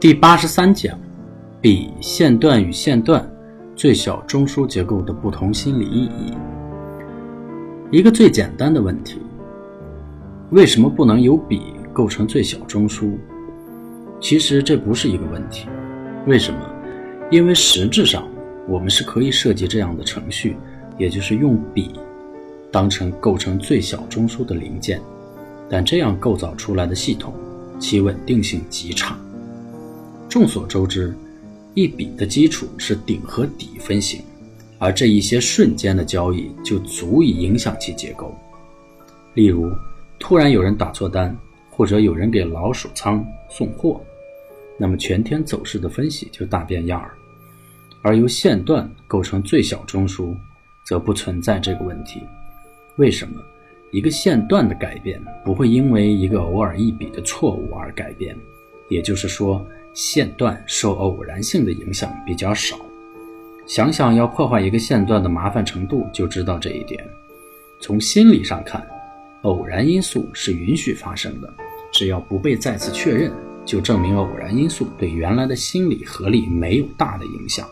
第八十三讲，比线段与线段最小中枢结构的不同心理意义。一个最简单的问题：为什么不能由比构成最小中枢？其实这不是一个问题。为什么？因为实质上我们是可以设计这样的程序，也就是用比当成构成最小中枢的零件，但这样构造出来的系统，其稳定性极差。众所周知，一笔的基础是顶和底分型，而这一些瞬间的交易就足以影响其结构。例如，突然有人打错单，或者有人给老鼠仓送货，那么全天走势的分析就大变样儿。而由线段构成最小中枢，则不存在这个问题。为什么？一个线段的改变不会因为一个偶尔一笔的错误而改变，也就是说。线段受偶然性的影响比较少，想想要破坏一个线段的麻烦程度，就知道这一点。从心理上看，偶然因素是允许发生的，只要不被再次确认，就证明偶然因素对原来的心理合力没有大的影响。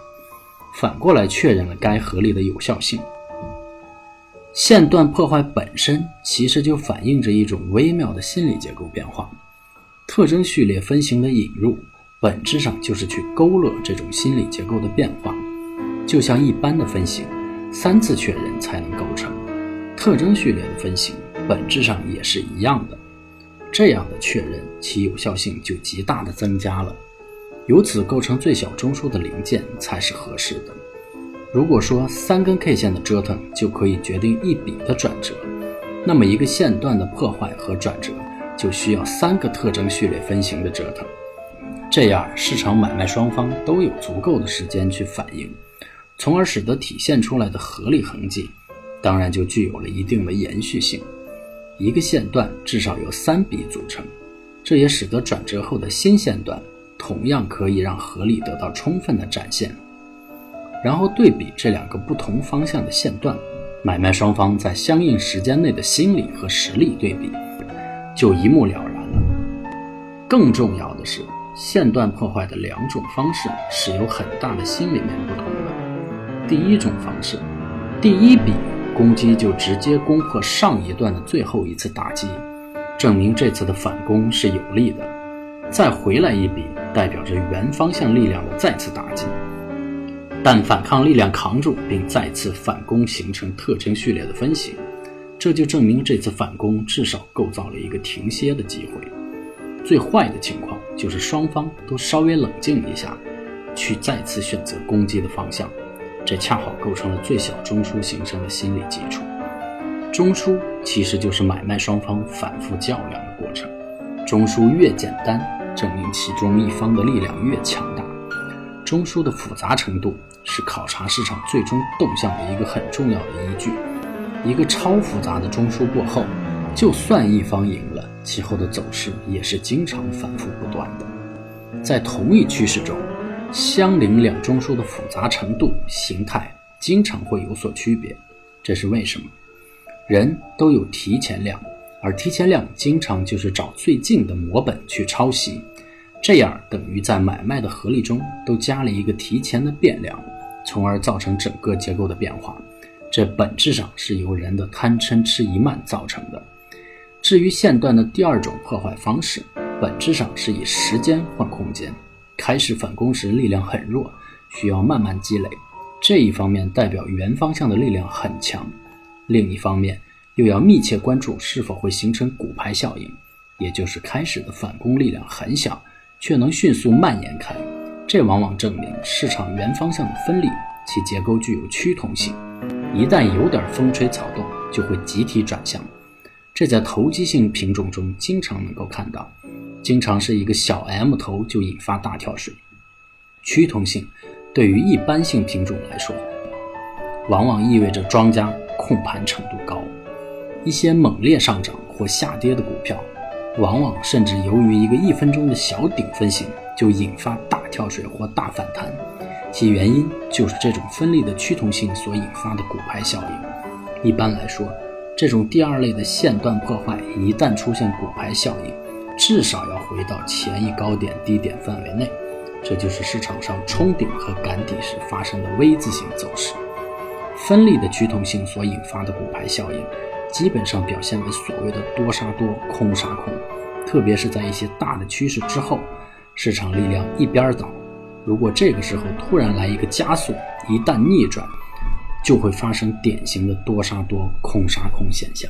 反过来确认了该合力的有效性。线段破坏本身其实就反映着一种微妙的心理结构变化，特征序列分型的引入。本质上就是去勾勒这种心理结构的变化，就像一般的分型，三次确认才能构成。特征序列的分型本质上也是一样的，这样的确认其有效性就极大的增加了。由此构成最小中枢的零件才是合适的。如果说三根 K 线的折腾就可以决定一笔的转折，那么一个线段的破坏和转折就需要三个特征序列分型的折腾。这样，市场买卖双方都有足够的时间去反应，从而使得体现出来的合理痕迹，当然就具有了一定的延续性。一个线段至少由三笔组成，这也使得转折后的新线段同样可以让合理得到充分的展现。然后对比这两个不同方向的线段，买卖双方在相应时间内的心理和实力对比，就一目了然了。更重要的是。线段破坏的两种方式是有很大的心理面不同的。第一种方式，第一笔攻击就直接攻破上一段的最后一次打击，证明这次的反攻是有利的。再回来一笔，代表着原方向力量的再次打击，但反抗力量扛住并再次反攻，形成特征序列的分型，这就证明这次反攻至少构造了一个停歇的机会。最坏的情况就是双方都稍微冷静一下，去再次选择攻击的方向，这恰好构成了最小中枢形成的心理基础。中枢其实就是买卖双方反复较量的过程，中枢越简单，证明其中一方的力量越强大。中枢的复杂程度是考察市场最终动向的一个很重要的依据。一个超复杂的中枢过后，就算一方赢了。其后的走势也是经常反复不断的，在同一趋势中，相邻两中枢的复杂程度、形态经常会有所区别。这是为什么？人都有提前量，而提前量经常就是找最近的模本去抄袭，这样等于在买卖的合力中都加了一个提前的变量，从而造成整个结构的变化。这本质上是由人的贪嗔痴疑慢造成的。至于线段的第二种破坏方式，本质上是以时间换空间。开始反攻时力量很弱，需要慢慢积累。这一方面代表原方向的力量很强，另一方面又要密切关注是否会形成骨牌效应，也就是开始的反攻力量很小，却能迅速蔓延开。这往往证明市场原方向的分力，其结构具有趋同性。一旦有点风吹草动，就会集体转向。这在投机性品种中经常能够看到，经常是一个小 M 头就引发大跳水。趋同性对于一般性品种来说，往往意味着庄家控盘程度高。一些猛烈上涨或下跌的股票，往往甚至由于一个一分钟的小顶分型就引发大跳水或大反弹，其原因就是这种分力的趋同性所引发的股牌效应。一般来说。这种第二类的线段破坏，一旦出现骨牌效应，至少要回到前一高点低点范围内，这就是市场上冲顶和赶底时发生的 V 字形走势。分力的趋同性所引发的骨牌效应，基本上表现为所谓的多杀多、空杀空，特别是在一些大的趋势之后，市场力量一边倒。如果这个时候突然来一个加速，一旦逆转，就会发生典型的多杀多、空杀空现象。